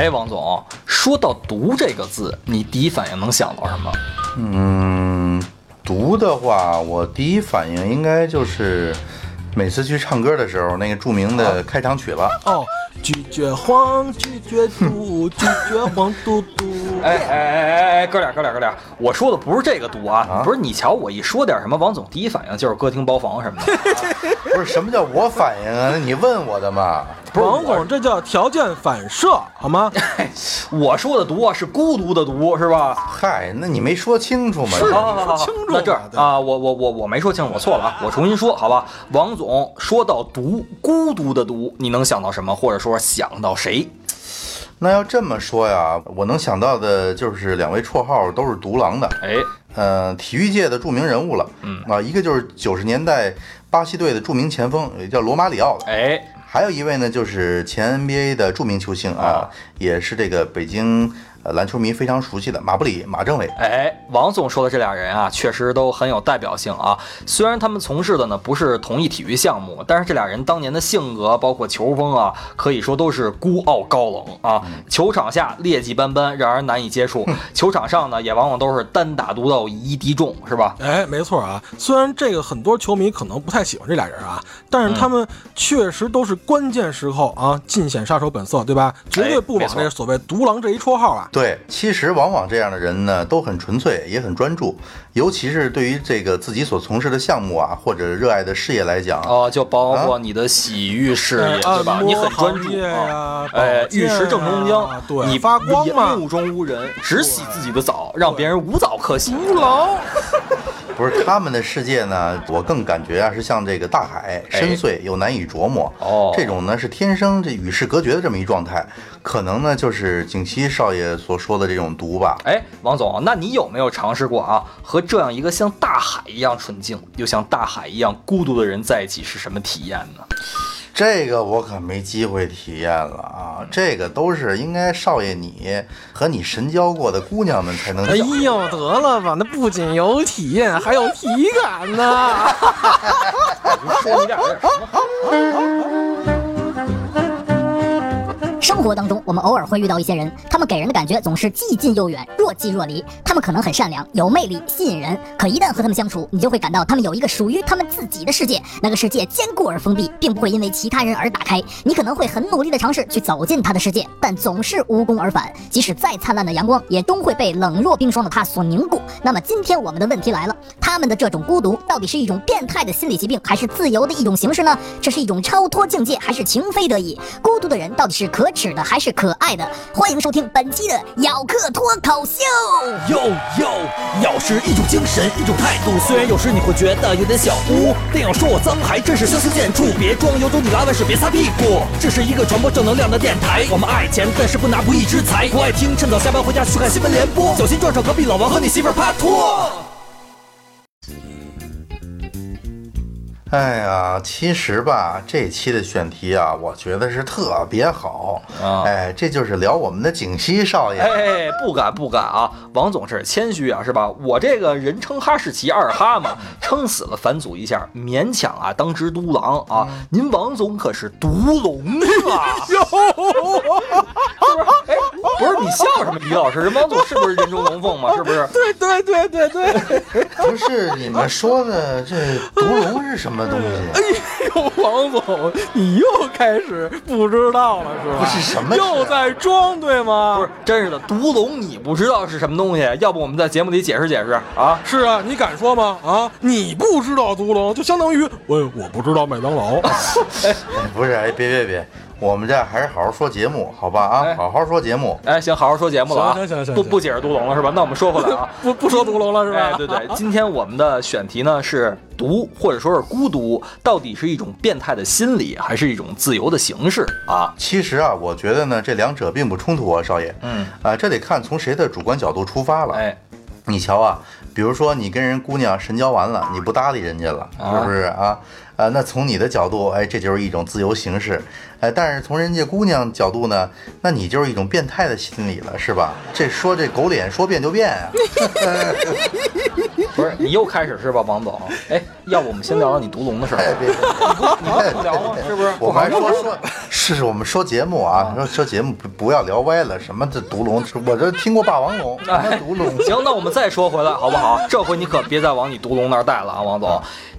哎，王总，说到毒这个字，你第一反应能想到什么？嗯，毒的话，我第一反应应该就是每次去唱歌的时候那个著名的开场曲了。哦，拒绝黄，拒绝毒，拒绝黄嘟嘟。哎哎哎哎哎，哥俩哥俩哥俩，我说的不是这个毒啊，啊不是你瞧我一说点什么，王总第一反应就是歌厅包房什么的。不是什么叫我反应啊？那你问我的嘛？王总，这叫条件反射，好吗？我说的毒啊是孤独的毒，是吧？嗨，那你没说清楚嘛？是好好好好，说清楚那这儿啊，我我我我没说清楚，我错了啊，我重新说，好吧？王总说到毒，孤独的毒，你能想到什么，或者说想到谁？那要这么说呀，我能想到的就是两位绰号都是独狼的，哎，呃，体育界的著名人物了。嗯啊，一个就是九十年代巴西队的著名前锋，也叫罗马里奥的。哎，还有一位呢，就是前 NBA 的著名球星啊，也是这个北京呃篮球迷非常熟悉的马布里马政委。哎，王总说的这俩人啊，确实都很有代表性啊。虽然他们从事的呢不是同一体育项目，但是这俩人当年的性格，包括球风啊，可以说都是孤傲高冷啊。球场下劣迹斑斑，让人难以接触；球场上呢，也往往都是单打独斗，以一敌众，是吧？哎，没错啊。虽然这个很多球迷可能不太喜欢这俩人啊，但是他们确实都是关键时候啊尽显杀手本色，对吧？绝对不枉这所谓“独狼”这一绰号啊。对，其实往往这样的人呢，都很纯粹，也很专注，尤其是对于这个自己所从事的项目啊，或者热爱的事业来讲，哦，就包括你的洗浴事业，哎对吧？你很专注哎，玉石正中央啊，对，你发光嘛，目中无人，只洗自己的澡，让别人无澡可洗。无劳。不是他们的世界呢，我更感觉啊是像这个大海，深邃又难以琢磨。哦这种呢是天生这与世隔绝的这么一状态，可能呢就是景熙少爷所说的这种毒吧。哎，王总，那你有没有尝试过啊？和这样一个像大海一样纯净，又像大海一样孤独的人在一起是什么体验呢？这个我可没机会体验了啊！这个都是应该少爷你和你神交过的姑娘们才能哎。呦，得了吧，那不仅有体验，还有体感呢。说你俩这什么？生活当中，我们偶尔会遇到一些人，他们给人的感觉总是既近又远，若即若离。他们可能很善良，有魅力，吸引人，可一旦和他们相处，你就会感到他们有一个属于他们自己的世界，那个世界坚固而封闭，并不会因为其他人而打开。你可能会很努力的尝试去走进他的世界，但总是无功而返。即使再灿烂的阳光，也终会被冷若冰霜的他所凝固。那么今天我们的问题来了，他们的这种孤独到底是一种变态的心理疾病，还是自由的一种形式呢？这是一种超脱境界，还是情非得已？孤独的人到底是可耻的，还是可爱的？欢迎收听本期的咬客脱口秀。哟哟，咬是一种精神，一种态度。虽然有时你会觉得有点小污，但要说我脏，还真是相形见绌。别装有种，你拉完屎别擦屁股。这是一个传播正能量的电台，我们爱钱，但是不拿不义之财。不爱听，趁早下班回家去看新闻联播，小心撞上隔壁老王和你媳妇儿拍拖。哎呀，其实吧，这期的选题啊，我觉得是特别好。啊哎，这就是聊我们的景熙少爷。哎，不敢不敢啊！王总是谦虚啊，是吧？我这个人称哈士奇二哈嘛，撑死了反祖一下，勉强啊当只独狼啊。您王总可是独龙啊！是不是？哎，不是你笑什么？李老师，人王总是不是人中龙凤嘛？是不是？对对对对对，不是你们说的这毒龙是什么东西？哎呦，王总，你又开始不知道了是吧？不是什么事又在装对吗？不是，真是的，毒龙你不知道是什么东西？要不我们在节目里解释解释啊？是啊，你敢说吗？啊，你不知道毒龙，就相当于我我不知道麦当劳。哎 不是，哎，别别别，我们这还是好好说节目，好吧？啊，哎好好说节目。哎，行，好好说节目了啊！行行行不不解释独龙了是吧？那我们说回来啊，不不说独龙了是吧？哎，对对，今天我们的选题呢是独或者说是孤独，到底是一种变态的心理，还是一种自由的形式啊？其实啊，我觉得呢，这两者并不冲突啊，少爷。嗯，啊，这得看从谁的主观角度出发了。哎，你瞧啊，比如说你跟人姑娘神交完了，你不搭理人家了，啊是不是啊？啊，那从你的角度，哎，这就是一种自由形式，哎，但是从人家姑娘角度呢，那你就是一种变态的心理了，是吧？这说这狗脸说变就变啊！不是你又开始是吧，王总？哎，要不我们先聊聊你独龙的事儿？哎，别别，你不不聊吗？是不是？我们还说说，是我们说节目啊，说说节目不不要聊歪了，什么这独龙，我这听过霸王龙，什么独龙，行，那我们再说回来好不好？这回你可别再往你独龙那儿带了啊，王总。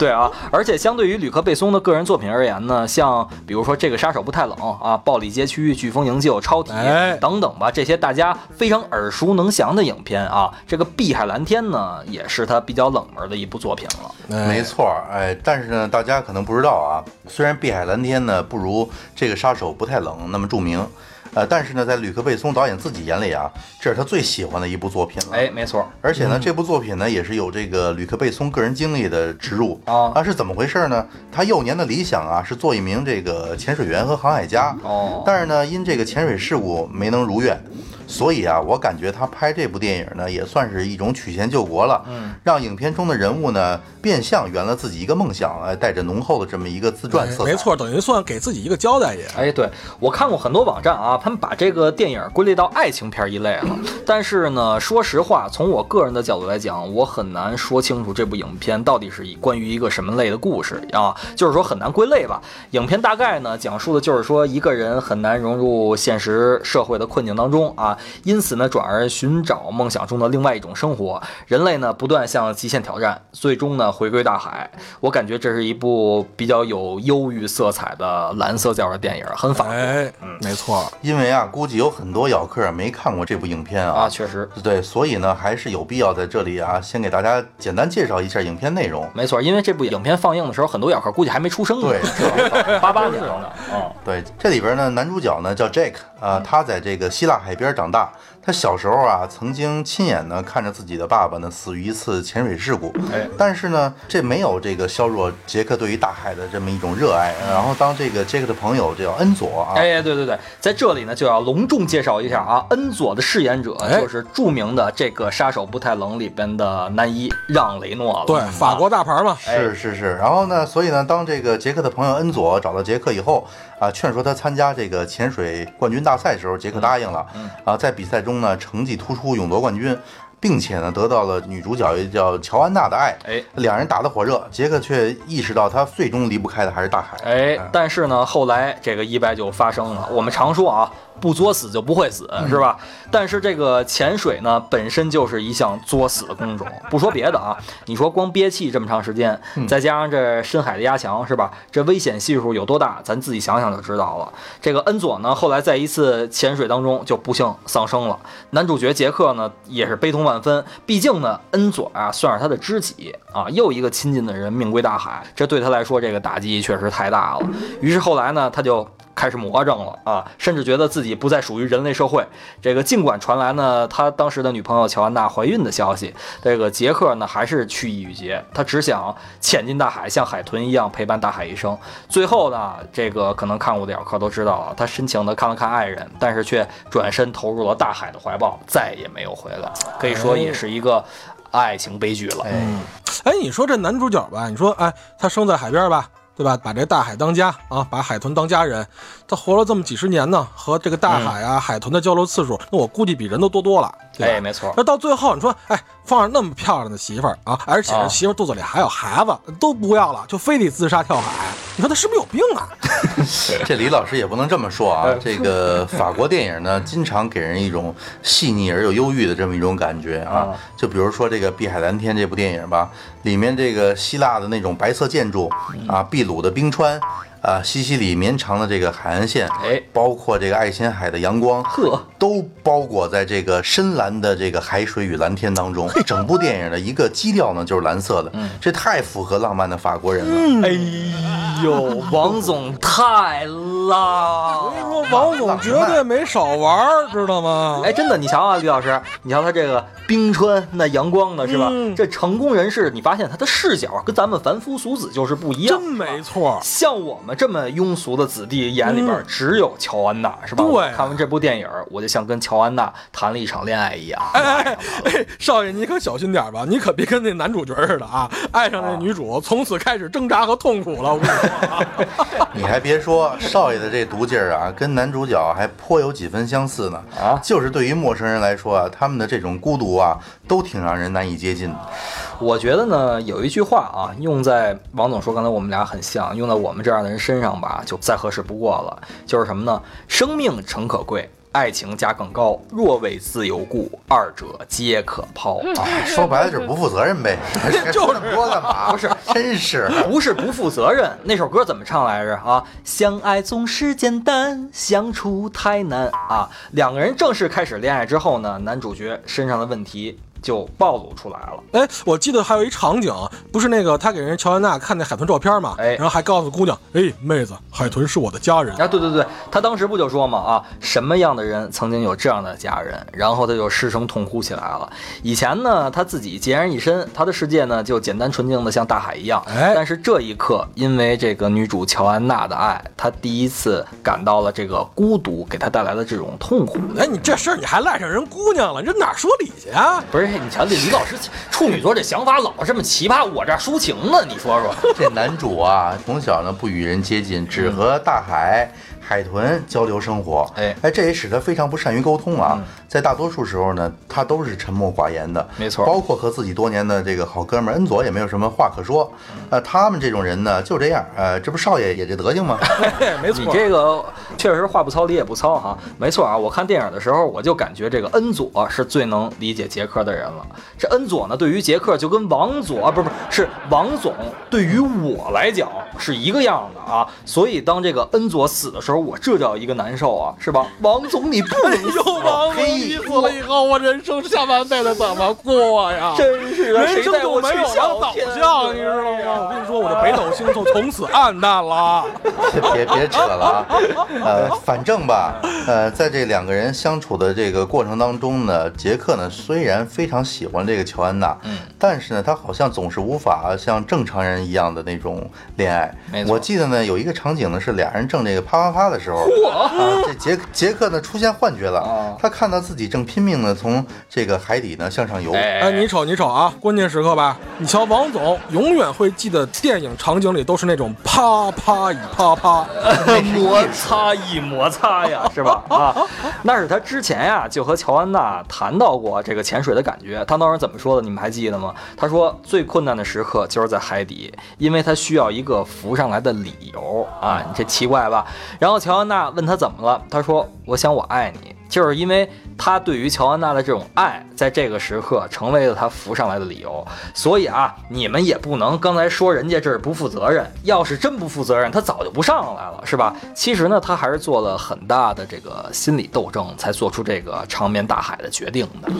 对啊，而且相对于吕克·贝松的个人作品而言呢，像比如说这个杀手不太冷啊，暴力街区、飓风营救、超体哎等等吧，这些大家非常耳熟能详的影片啊，这个《碧海蓝天》呢，也是他比较冷门的一部作品了。没错儿，哎，但是呢，大家可能不知道啊，虽然《碧海蓝天》呢不如这个杀手不太冷那么著名，呃，但是呢，在吕克·贝松导演自己眼里啊，这是他最喜欢的一部作品了。哎，没错，而且呢，这部作品呢也是有这个吕克·贝松个人经历的植入啊是怎么回事呢？他幼年的理想啊是做一名这个潜水员和航海家，哦但是呢，因这个潜水事故没能如愿，所以啊，我感觉他拍这部电影呢也算是一种曲线救国了，嗯，让影片中的人物呢变相圆了自己一个梦想，哎，带着浓厚的这么一个自传色彩。没错，等于算给自己一个交代也。哎，对我看过很多网站啊，他们把这个电影归类到爱情片一类了。但是呢，说实话，从我个人的角度来讲，我很难说清楚这部影片到底是以关于一个什么类的故事啊，就是说很难归类吧。影片大概呢，讲述的就是说一个人很难融入现实社会的困境当中啊，因此呢，转而寻找梦想中的另外一种生活。人类呢，不断向极限挑战，最终呢，回归大海。我感觉这是一部比较有忧郁色彩的蓝色调的电影，很法国。哎，没错，因为啊，估计有很多咬客没看过这部影片啊，啊确实对，所以呢，还是有必要在这里啊，先给大家简单介绍一下影片内容。没错，因为这部影片放映的时候，很多咬客估计还没出生呢，对？八八年的，嗯，对，这里边呢，男主角呢叫 Jake 啊、他在这个希腊海边长大，他小时候啊，曾经亲眼呢看着自己的爸爸呢死于一次潜水事故，哎但是呢，这没有这个削弱杰克对于大海的这么一种热爱。然后当这个杰克的朋友这叫恩佐啊，哎，对对对，在这里呢就要隆重介绍一下啊，恩佐的饰演者哎就是著名的这个《杀手不太冷》里边的男一让雷诺了。对，啊法国大牌嘛，是是是，然后呢，所以呢，当这个杰克的朋友恩佐找到杰克以后，啊，劝说他参加这个潜水冠军大赛的时候，杰克答应了。嗯啊，在比赛中中呢，成绩突出，勇夺冠军，并且呢，得到了女主角也叫乔安娜的爱。哎两人打得火热，杰克却意识到他最终离不开的还是大海。哎，但是呢，后来这个意外就发生了。我们常说啊，不作死就不会死，是吧？但是这个潜水呢，本身就是一项作死的工种。不说别的啊，你说光憋气这么长时间，再加上这深海的压强，是吧？这危险系数有多大，咱自己想想就知道了。这个恩佐呢，后来在一次潜水当中就不幸丧生了。男主角杰克呢，也是悲痛万万分。毕竟呢，恩佐啊，算是他的知己啊，又一个亲近的人命归大海，这对他来说，这个打击确实太大了。于是后来呢，他就开始魔怔了啊，甚至觉得自己不再属于人类社会。这个尽管传来呢，他当时的女朋友乔安娜怀孕的消息，这个杰克呢还是去意已决，他只想潜进大海，像海豚一样陪伴大海一生。最后呢，这个可能看过的咬客都知道了，他深情地看了看爱人，但是却转身投入了大海的怀抱，再也没有回来。可以说也是一个爱情悲剧了。哎，哎，你说这男主角吧，你说哎，他生在海边吧，对吧？把这大海当家啊，把海豚当家人，他活了这么几十年呢，和这个大海啊、海豚的交流次数，那我估计比人都多多了，对？哎，没错。那到最后，你说，哎，放着那么漂亮的媳妇儿啊，而且媳妇肚子里还有孩子，都不要了，就非得自杀跳海，你说他是不是有病啊？这李老师也不能这么说啊。这个法国电影呢，经常给人一种细腻而又忧郁的这么一种感觉啊啊。就比如说这个《碧海蓝天》这部电影吧，里面这个希腊的那种白色建筑啊，秘鲁的冰川。啊，西西里绵长的这个海岸线，哎包括这个爱琴海的阳光，呵，都包裹在这个深蓝的这个海水与蓝天当中。整部电影的一个基调呢，就是蓝色的，这太符合浪漫的法国人了。哎呦，王总太浪！我跟你说，王总绝对没少玩儿，知道吗？哎，真的，你瞧啊，李老师，你瞧他这个冰川那阳光的是吧？嗯这成功人士，你发现他的视角跟咱们凡夫俗子就是不一样真。没错。像我们这么庸俗的子弟眼里边嗯只有乔安娜，是吧？对我看完这部电影，我就像跟乔安娜谈了一场恋爱一样。哎哎哎，少爷，你可小心点吧，你可别跟那男主角似的啊，爱上那女主，从此开始挣扎和痛苦了。我跟你说啊，你还别说，少爷的这毒劲儿啊，跟男主角还颇有几分相似呢。啊就是对于陌生人来说啊，他们的这种孤独啊，都挺让人难以接近的。我觉得呢，有一句话啊，用在王总说刚才我们俩很像，用在我们这样的人身上吧，就再合适不过了。就是什么呢？生命诚可贵，爱情价更高。若为自由故，二者皆可抛。啊，说白了就是不负责任呗。就这么多干嘛？不是，真是。不是不负责任。那首歌怎么唱来着啊？相爱总是简单，相处太难啊！两个人正式开始恋爱之后呢，男主角身上的问题就暴露出来了。哎，我记得还有一场景，不是那个他给人乔安娜看那海豚照片嘛，哎然后还告诉姑娘，哎，妹子，海豚是我的家人。啊，对对对，他当时不就说嘛啊，什么样的人曾经有这样的家人？然后他就失声痛哭起来了。以前呢，他自己孑然一身，他的世界呢就简单纯净的像大海一样。哎但是这一刻，因为这个女主乔安娜的爱，他第一次感到了这个孤独给他带来的这种痛苦。哎，你这事儿你还赖上人姑娘了，你这哪儿说理去啊？不是，你瞧这李老师处女座这想法老这么奇葩，我这抒情呢，你说说。这男主啊，从小呢不与人接近，只和大海、海豚交流生活。哎哎，这也使他非常不善于沟通啊。在大多数时候呢，他都是沉默寡言的。没错包括和自己多年的这个好哥们儿恩佐也没有什么话可说。呃，他们这种人呢，就这样。呃，这不少爷也这德行吗？嘿，没错你，这个确实话不糙理也不糙哈，没错啊。我看电影的时候，我就感觉这个恩佐是最能理解杰克的人了。这恩佐呢，对于杰克就跟王佐啊，不是不是，是王总对于我来讲是一个样的啊。所以当这个恩佐死的时候，我这叫一个难受啊，是吧？王总你不能死又王总你死了以后，我人生下半辈子怎么过呀？真是的，人生就没有了导小天向，你知道吗？我跟你说，我的北斗星就从此暗淡了。别别扯了啊！呃，反正吧，呃，在这两个人相处的这个过程当中呢，杰克呢虽然非常喜欢这个乔安娜，嗯，但是呢，他好像总是无法像正常人一样的那种恋爱。没错我记得呢有一个场景呢是俩人正这个啪啪啪的时候，啊，这杰杰克呢出现幻觉了啊，他看到自己正拼命的从这个海底呢向上游。哎，你瞅你瞅啊，关键时刻吧，你瞧王总永远会记得电影场景里都是那种啪啪一啪啪，摩擦一摩擦呀，是吧？啊，那是他之前呀就和乔安娜谈到过这个潜水的感觉。他当时怎么说的？你们还记得吗？他说最困难的时刻就是在海底，因为他需要一个浮上来的理由啊。你这奇怪吧？然后然后乔安娜问他怎么了，他说：“我想我爱你。”就是因为他对于乔安娜的这种爱，在这个时刻成为了他浮上来的理由。所以啊，你们也不能刚才说人家这是不负责任，要是真不负责任，他早就不上来了，是吧？其实呢，他还是做了很大的这个心理斗争，才做出这个长眠大海的决定的。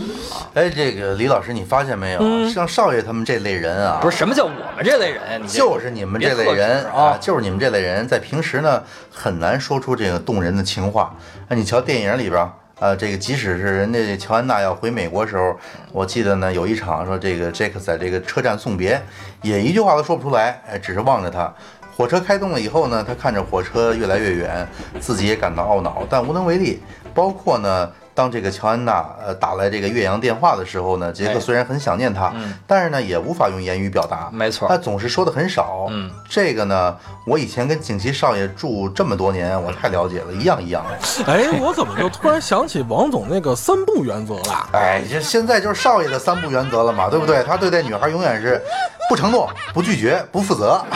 哎，这个李老师，你发现没有？嗯像少爷他们这类人啊，不是什么叫我们这类人，就是你们这类人啊啊，就是你们这类人，在平时呢很难说出这个动人的情话。啊，你瞧电影里边呃，这个即使是人家乔安娜要回美国时候，我记得呢有一场说这个杰克在这个车站送别，也一句话都说不出来，哎，只是望着他。火车开动了以后呢，他看着火车越来越远，自己也感到懊恼，但无能为力。包括呢，当这个乔安娜呃打来这个岳阳电话的时候呢，杰克哎虽然很想念她，嗯但是呢也无法用言语表达。没错他总是说的很少。嗯，这个呢，我以前跟景琦少爷住这么多年，我太了解了，一样一样的。哎，我怎么就突然想起王总那个三不原则了？哎，这现在就是少爷的三不原则了嘛，对不对？他对待女孩永远是不承诺、不拒绝、不负责。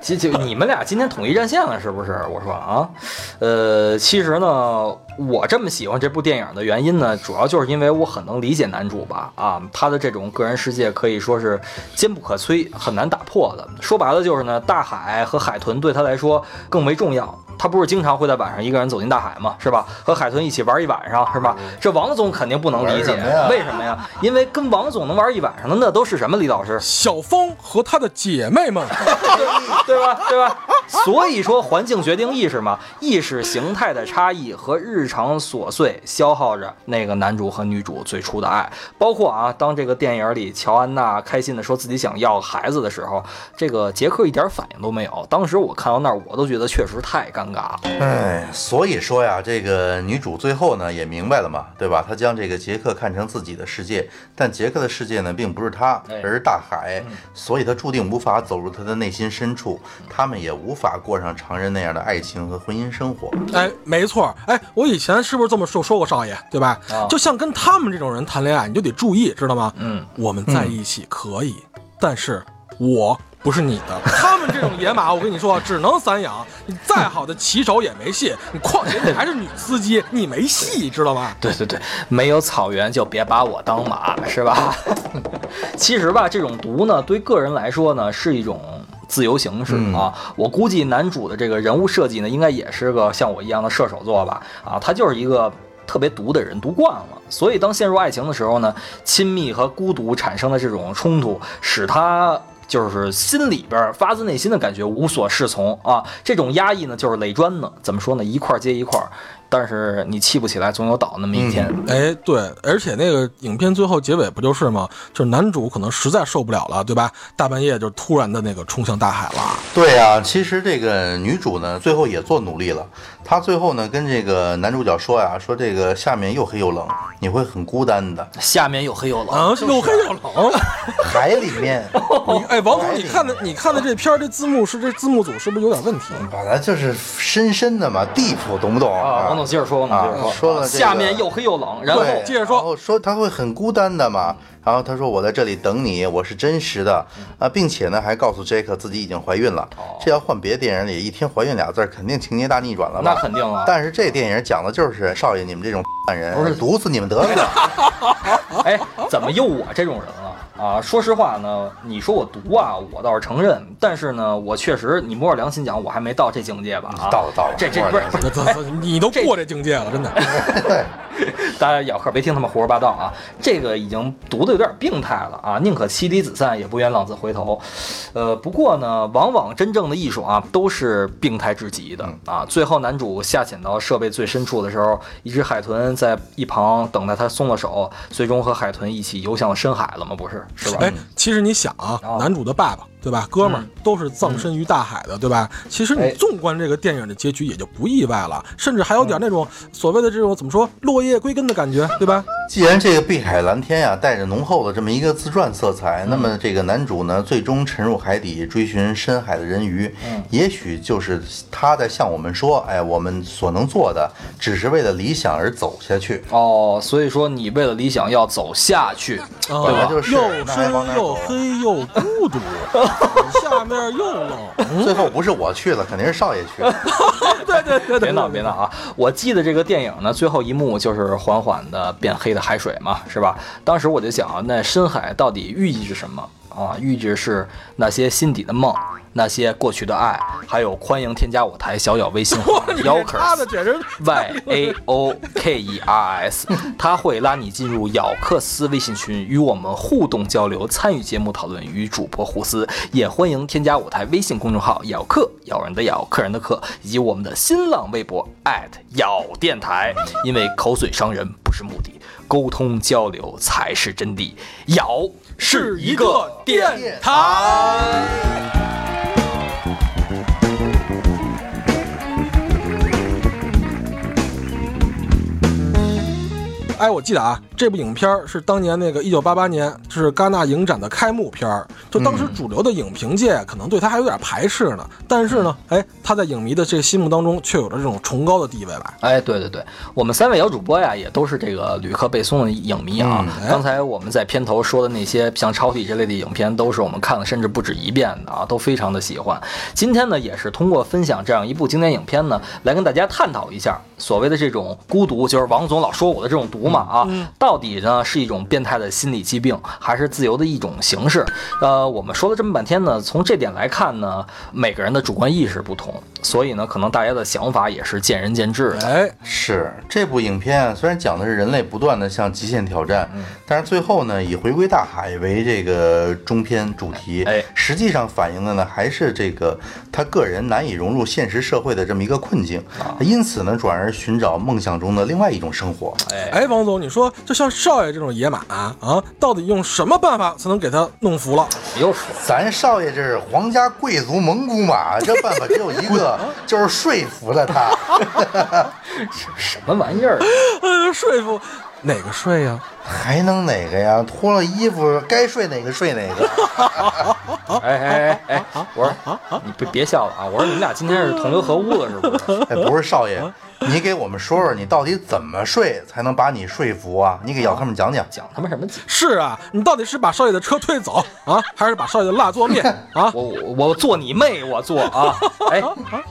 就就你们俩今天统一战线了，是不是？我说啊，呃，其实呢，我这么喜欢这部电影的原因呢，主要就是因为我很能理解男主吧，啊，他的这种个人世界可以说是坚不可摧，很难打破的。说白了就是呢，大海和海豚对他来说更为重要。他不是经常会在晚上一个人走进大海吗？是吧？和海豚一起玩一晚上，是吧？这王总肯定不能理解，什为什么呀？因为跟王总能玩一晚上的那都是什么？李老师，小峰和他的姐妹们，对吧？对吧？所以说，环境决定意识嘛，意识形态的差异和日常琐碎消耗着那个男主和女主最初的爱。包括啊，当这个电影里乔安娜开心的说自己想要孩子的时候，这个杰克一点反应都没有。当时我看到那儿，我都觉得确实太尴尬了。哎，所以说呀，这个女主最后呢也明白了嘛，对吧？她将这个杰克看成自己的世界，但杰克的世界呢并不是她，哎而是大海，所以她注定无法走入他的内心深处，他们也无法过上常人那样的爱情和婚姻生活。哎，没错，哎，我以前是不是这么说说过，少爷，对吧？啊就像跟他们这种人谈恋爱，你就得注意，知道吗？嗯，我们在一起可以，但是我不是你的。他们这种野马，我跟你说，只能散养。你再好的骑手也没戏，你况且你还是女司机，你没戏，知道吗？对对对，没有草原就别把我当马，是吧？其实吧，这种毒呢，对个人来说呢，是一种自由形式啊。我估计男主的这个人物设计呢，应该也是个像我一样的射手座吧？啊，他就是一个。特别毒的人，毒惯了，所以当陷入爱情的时候呢，亲密和孤独产生的这种冲突，使他就是心里边发自内心的感觉无所适从啊。这种压抑呢，就是垒砖呢，怎么说呢？一块接一块，但是你气不起来，总有倒那么一天。哎，对，而且那个影片最后结尾不就是吗？就是男主可能实在受不了了，对吧？大半夜就突然的那个冲向大海了。对呀、其实这个女主呢，最后也做努力了。她最后呢，跟这个男主角说呀，说这个下面又黑又冷，你会很孤单的。下面又黑又冷，啊，又黑又冷。海里面你哎，王总，你看的你看的这片儿，这字幕是这字幕组是不是有点问题？本来就是深深的嘛，deep，懂不懂啊，王总接着说，王总接着说，啊说了这个下面又黑又冷，然后对，接着说然后说他会很孤单的嘛。然后他说我在这里等你，我是真实的啊，并且呢还告诉杰克自己已经怀孕了。这要换别的电影里，一听怀孕俩字儿，肯定情节大逆转了吧？那肯定啊但是这电影讲的就是少爷你们这种 烂人，不是毒死你们得了。哎，怎么又我这种人了？啊，说实话呢，你说我毒啊，我倒是承认，但是呢，我确实，你摸着良心讲，我还没到这境界吧？啊，到了到了这这不是不是，这这你都过这境界了，真的。大家咬客别听他们胡说八道啊，这个已经读的有点病态了啊，宁可妻离子散，也不愿浪子回头。呃，不过呢，往往真正的艺术啊，都是病态至极的啊。最后男主下潜到设备最深处的时候，一只海豚在一旁等待他松了手，最终和海豚一起游向了深海了吗？不是，是吧？哎，其实你想啊啊，男主的爸爸对吧，哥们儿都是葬身于大海的，对吧？其实哎。你纵观这个电影的结局也就不意外了，甚至还有点那种所谓的这种怎么说落叶归根的感觉，对吧？既然这个碧海蓝天呀、带着浓厚的这么一个自传色彩，那么这个男主呢，最终沉入海底追寻深海的人鱼，也许就是他在向我们说，哎，我们所能做的，只是为了理想而走下去。哦，所以说你为了理想要走下去，啊本来就是又深又黑又孤独，下面又漏。最后不是我去了，肯定是少爷去了。对对对别闹别闹啊！我记得这个电影呢，最后一幕就是缓缓的变黑的海水嘛，是吧？当时我就想啊，那深海到底寓意着什么啊？寓意着是那些心底的梦，那些过去的爱，还有欢迎添加我台小小微信号 你这他的 Yokers 简直 Y A O K E R S，他会拉你进入咬克斯微信群，与我们互动交流，参与节目讨论，与主播互撕。也欢迎添加我台微信公众号“咬客”，咬人的咬，客人的客，以及我们的新浪微博咬电台。因为口水伤人不是目的，沟通交流才是真谛。咬是一个电台。哎，我记得啊，这部影片儿是当年那个一九八八年就是戛纳影展的开幕片儿，就当时主流的影评界可能对他还有点排斥呢，但是呢，哎，他在影迷的这个心目当中却有着这种崇高的地位吧。哎，对对对，我们三位小主播呀，也都是这个吕克贝松的影迷啊。嗯哎刚才我们在片头说的那些像超体这类的影片，都是我们看了甚至不止一遍的啊，都非常的喜欢。今天呢，也是通过分享这样一部经典影片呢，来跟大家探讨一下所谓的这种孤独，就是王总老说我的这种毒嘛啊，到底呢是一种变态的心理疾病，还是自由的一种形式？呃，我们说了这么半天呢，从这点来看呢，每个人的主观意识不同，所以呢，可能大家的想法也是见仁见智的。哎，是这部影片啊，虽然讲的是人类不断的向极限挑战，但是最后呢，以回归大海为这个中篇主题，哎实际上反映的呢还是这个他个人难以融入现实社会的这么一个困境，因此呢，转而寻找梦想中的另外一种生活。哎，王总，你说就像少爷这种野马啊，到底用什么办法才能给他弄服了？又说咱少爷这是皇家贵族蒙古马，这办法只有一个，就是说服了他。什么玩意儿？呃，说服哪个睡呀、还能哪个呀？脱了衣服该睡哪个睡哪个。哎哎哎哎，我说你别别笑了啊！我说你们俩今天是同流合污了是不是？哎，不是少爷，你给我们说说，你到底怎么睡才能把你说服啊？你给姚他们讲讲。讲他妈什么讲？是啊，你到底是把少爷的车推走啊，还是把少爷的蜡做面 啊？我我我做你妹！我做啊！哎，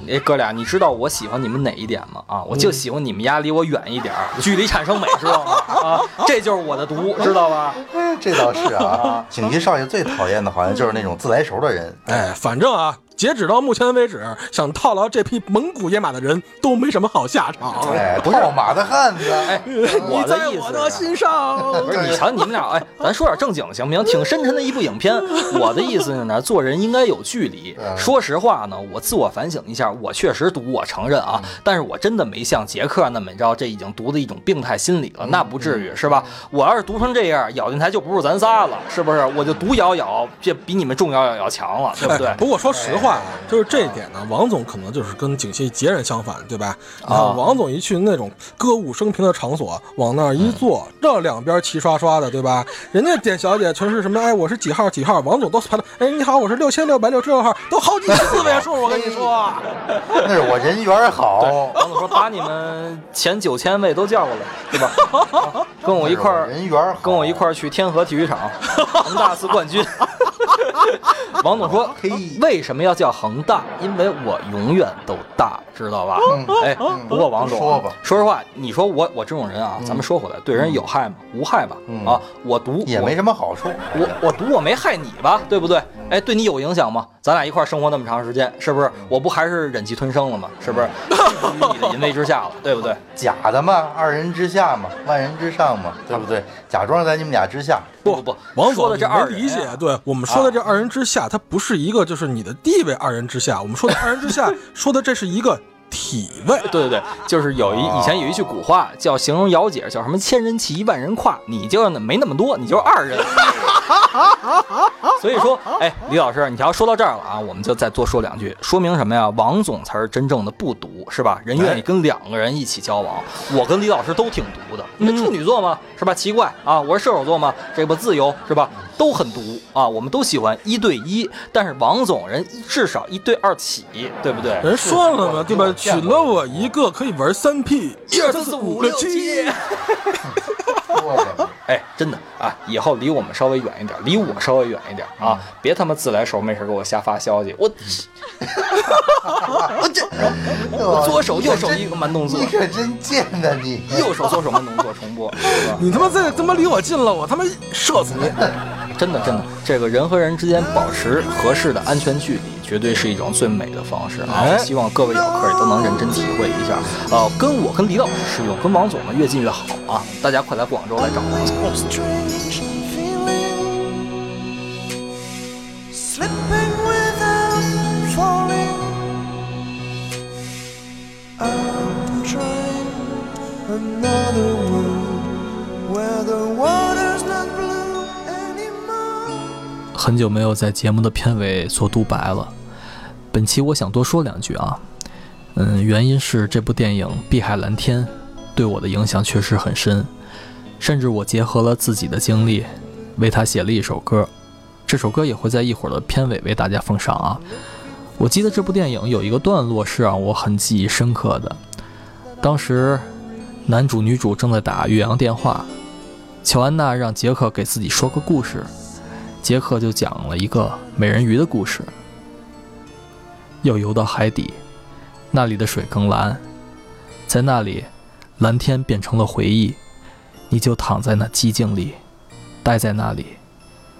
哎哥俩，你知道我喜欢你们哪一点吗？啊，我就喜欢你们家离我远一点儿，距离产生美，知道吗？啊，这就是我的毒，知道吧？哎，这倒是啊。锦旗少爷最讨厌的好像就是那种自来熟的人。哎，反正啊，截止到目前为止，想套牢这匹蒙古野马的人都没什么好下场。哎，套马的汉子。哎，我你在的意我的。心上。不是你瞧你们俩，哎，咱说点正经行不行？挺深沉的一部影片。我的意思是呢，做人应该有距离。说实话呢，我自我反省一下，我确实毒，我承认啊，但是我真的没像杰克那么，你知道，这已经毒的一种病态心理了，那不至于是吧？我要是毒成这样，咬进台就不是咱仨了，是不是？我就毒咬咬，这比你们重咬咬要强了，对不对哎？不过说实话啊，就是这一点呢，王总可能就是跟景熙截然相反，对吧？你看王总一去那种歌舞升平的场所，往那儿一坐，这两边齐刷刷的，对吧？人家点小姐全是什么？哎，我是几号几号？王总都排到，哎，你好，我是六千六百六十六号，都好几四位数，我跟你说。那是我人缘好。王总说把你们前九千位都叫过来，对吧？啊跟我一块儿人缘好跟我一块儿去天河体育场，恒大四冠军。王总说 嘿：“为什么要叫恒大？因为我永远都大，知道吧？”哎，不过王总啊，说吧说实话，你说我我这种人啊，咱们说回来，对人有害吗？无害吧？啊，我毒也没什么好处。我我毒我没害你吧，对不对？哎，对你有影响吗？咱俩一块生活那么长时间，是不是？我不还是忍气吞声了吗？是不是？于 你的淫威之下了，对不对？假的嘛，二人之下嘛，万人之上嘛，对不对？假装在你们俩之下。不不不，王总，说的这二理解啊，对我们说的这二人之下，它不是一个就是你的地位二人之下，我们说的二人之下，说的这是一个体位。对对对，就是有一以前有一句古话叫形容姚姐，叫什么千人骑万人跨，你就没那么多，你就是二人。所以说，哎，李老师，你瞧，说到这儿了啊，我们就再多说两句，说明什么呀？王总才是真正的不毒，是吧？人愿意跟两个人一起交往，我跟李老师都挺毒的，因为处女座嘛，是吧？奇怪啊，我是射手座嘛，这不自由是吧？都很毒啊，我们都喜欢一对一，但是王总人至少一对二起，对不对？人算了嘛，对吧？娶了我一个可以玩三 P，一二三四五六七。哎，真的啊，以后离我们稍微远一点，离我稍微远一点啊，别他妈自来熟没事给我瞎发消息。我，我这 我左手右手一个慢动作你，可真贱呐你！右手左手慢动作重播，你他妈再他妈离我近了，我他妈射死你！真的真的，这个人和人之间保持合适的安全距离，绝对是一种最美的方式啊！哎希望各位咬客也都能认真体会一下。呃，跟我跟李老师适用，跟王总呢越近越好啊！大家快来广州来找我。strange feeling slipping without falling I'm trying another world where the water's not blue anymore 很久没有在节目的片尾做独白了。本期我想多说两句啊，嗯，原因是这部电影《碧海蓝天》对我的影响确实很深，甚至我结合了自己的经历，为他写了一首歌。这首歌也会在一会儿的片尾为大家奉上啊。我记得这部电影有一个段落是让我很记忆深刻的，当时男主女主正在打越洋电话，乔安娜让杰克给自己说个故事。杰克就讲了一个美人鱼的故事。要游到海底，那里的水更蓝，在那里，蓝天变成了回忆，你就躺在那寂静里，待在那里，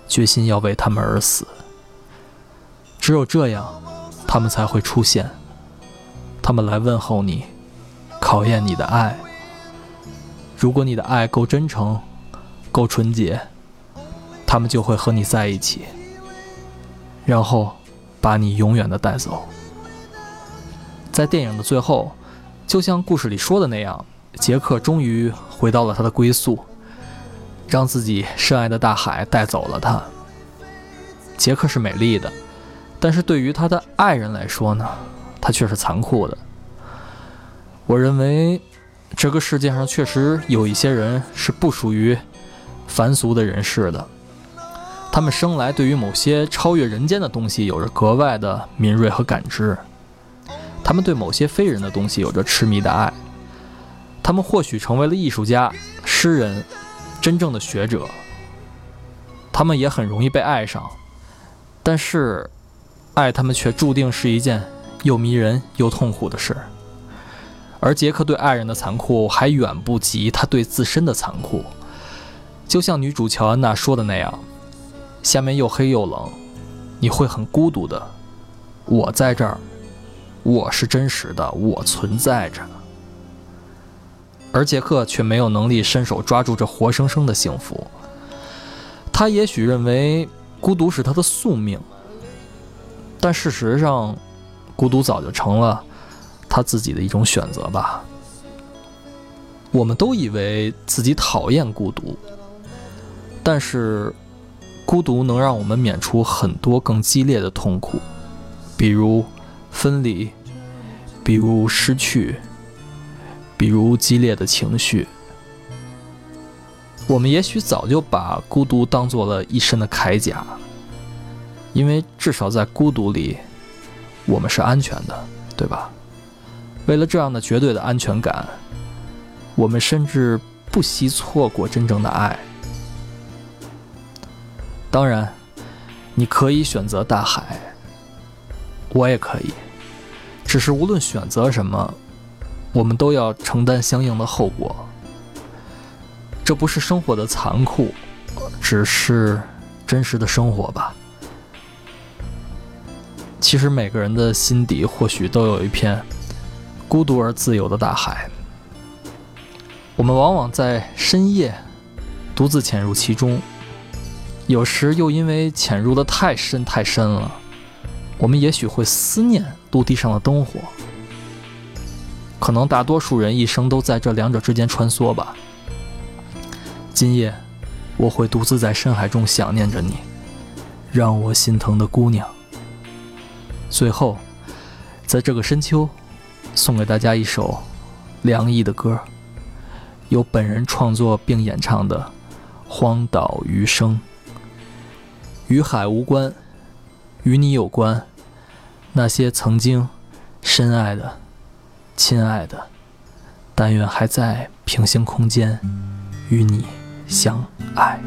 决心要为他们而死。只有这样，他们才会出现。他们来问候你，考验你的爱。如果你的爱够真诚，够纯洁，他们就会和你在一起，然后把你永远的带走。在电影的最后，就像故事里说的那样，杰克终于回到了他的归宿，让自己深爱的大海带走了他。杰克是美丽的，但是对于他的爱人来说呢，他却是残酷的。我认为，这个世界上确实有一些人是不属于凡俗的人世的，他们生来对于某些超越人间的东西有着格外的敏锐和感知。他们对某些非人的东西有着痴迷的爱，他们或许成为了艺术家、诗人、真正的学者，他们也很容易被爱上，但是，爱他们却注定是一件又迷人又痛苦的事。而杰克对爱人的残酷还远不及他对自身的残酷，就像女主乔安娜说的那样：“下面又黑又冷，你会很孤独的。我在这儿。”我是真实的，我存在着，而杰克却没有能力伸手抓住这活生生的幸福。他也许认为孤独是他的宿命，但事实上，孤独早就成了他自己的一种选择吧。我们都以为自己讨厌孤独，但是孤独能让我们免除很多更激烈的痛苦，比如。分离，比如失去，比如激烈的情绪。我们也许早就把孤独当做了一身的铠甲，因为至少在孤独里，我们是安全的，对吧？为了这样的绝对的安全感，我们甚至不惜错过真正的爱。当然，你可以选择大海。我也可以，只是无论选择什么，我们都要承担相应的后果。这不是生活的残酷，只是真实的生活吧。其实每个人的心底或许都有一片孤独而自由的大海，我们往往在深夜独自潜入其中，有时又因为潜入的太深太深了。我们也许会思念陆地上的灯火，可能大多数人一生都在这两者之间穿梭吧。今夜，我会独自在深海中想念着你，让我心疼的姑娘。最后，在这个深秋，送给大家一首梁毅的歌，由本人创作并演唱的《荒岛余生》，与海无关。与你有关，那些曾经深爱的、亲爱的，但愿还在平行空间与你相爱。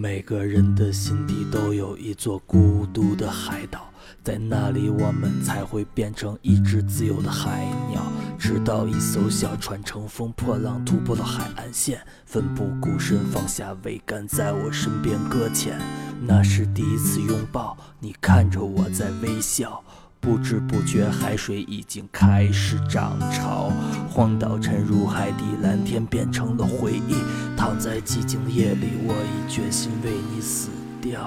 每个人的心底都有一座孤独的海岛。在那里，我们才会变成一只自由的海鸟。直到一艘小船乘风破浪，突破了海岸线，奋不顾身放下桅杆，在我身边搁浅。那是第一次拥抱，你看着我在微笑。不知不觉，海水已经开始涨潮，荒岛沉入海底，蓝天变成了回忆。躺在寂静的夜里，我已决心为你死掉。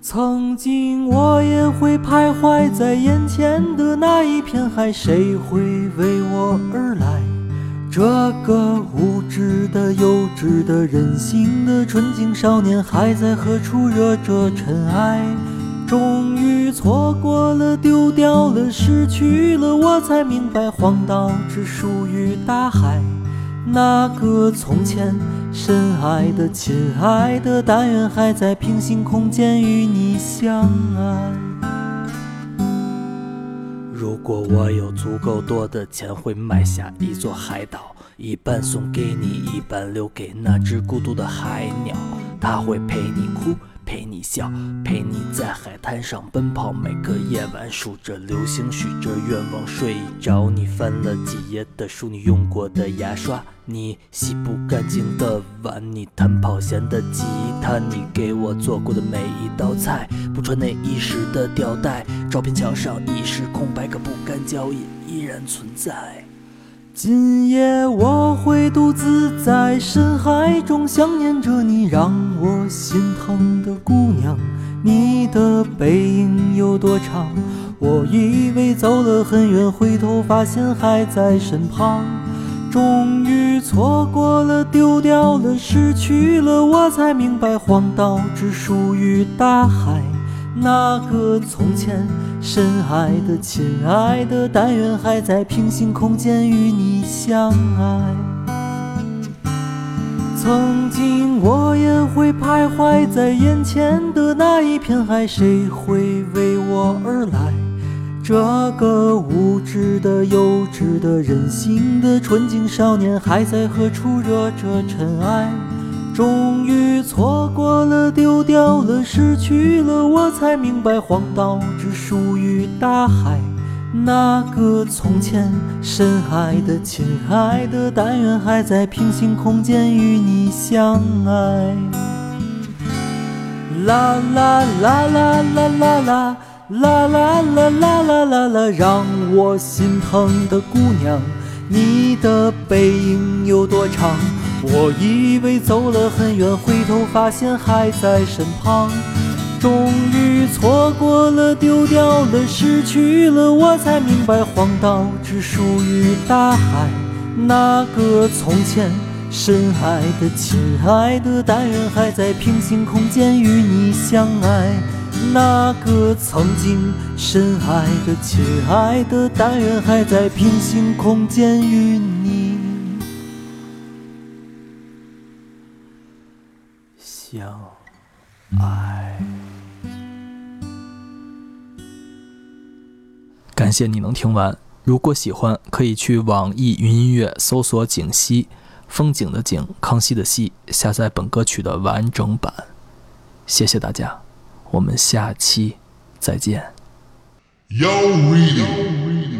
曾经我也会徘徊在眼前的那一片海，谁会为我而来？这个无知的、幼稚的、任性的纯净少年，还在何处惹着尘埃？终于错过了，丢掉了，失去了，我才明白，荒岛只属于大海。那个从前深爱的、亲爱的，但愿还在平行空间与你相爱。如果我有足够多的钱，会买下一座海岛，一半送给你，一半留给那只孤独的海鸟。它会陪你哭，陪你笑，陪你在海滩上奔跑。每个夜晚数着流星，许着愿望，睡着。你翻了几页的书，你用过的牙刷，你洗不干净的碗，你弹跑弦的吉他，你给我做过的每一道菜，不穿内衣时的吊带，照片墙上已是空白，可不甘交易依然存在。今夜我会独自在深海中想念着你，让我心疼的姑娘。你的背影有多长？我以为走了很远，回头发现还在身旁。终于错过了，丢掉了，失去了，我才明白，荒岛只属于大海。那个从前深爱的、亲爱的，但愿还在平行空间与你相爱。曾经我也会徘徊在眼前的那一片海，谁会为我而来？这个无知的、幼稚的、任性的纯净少年，还在何处惹着尘埃？终于错过了，丢掉了，失去了，我才明白，荒岛只属于大海。那个从前深爱的、亲爱的，但愿还在平行空间与你相爱。啦啦啦啦啦啦啦啦啦啦啦啦啦啦，让我心疼的姑娘，你的背影有多长？我以为走了很远，回头发现还在身旁。终于错过了，丢掉了，失去了，我才明白，荒岛只属于大海。那个从前深爱的、亲爱的，但愿还在平行空间与你相爱。那个曾经深爱的、亲爱的，但愿还在平行空间与你相爱。感谢你能听完。如果喜欢，可以去网易云音乐搜索“景熙”，风景的景，康熙的熙，下载本歌曲的完整版。谢谢大家，我们下期再见。Yo, reading.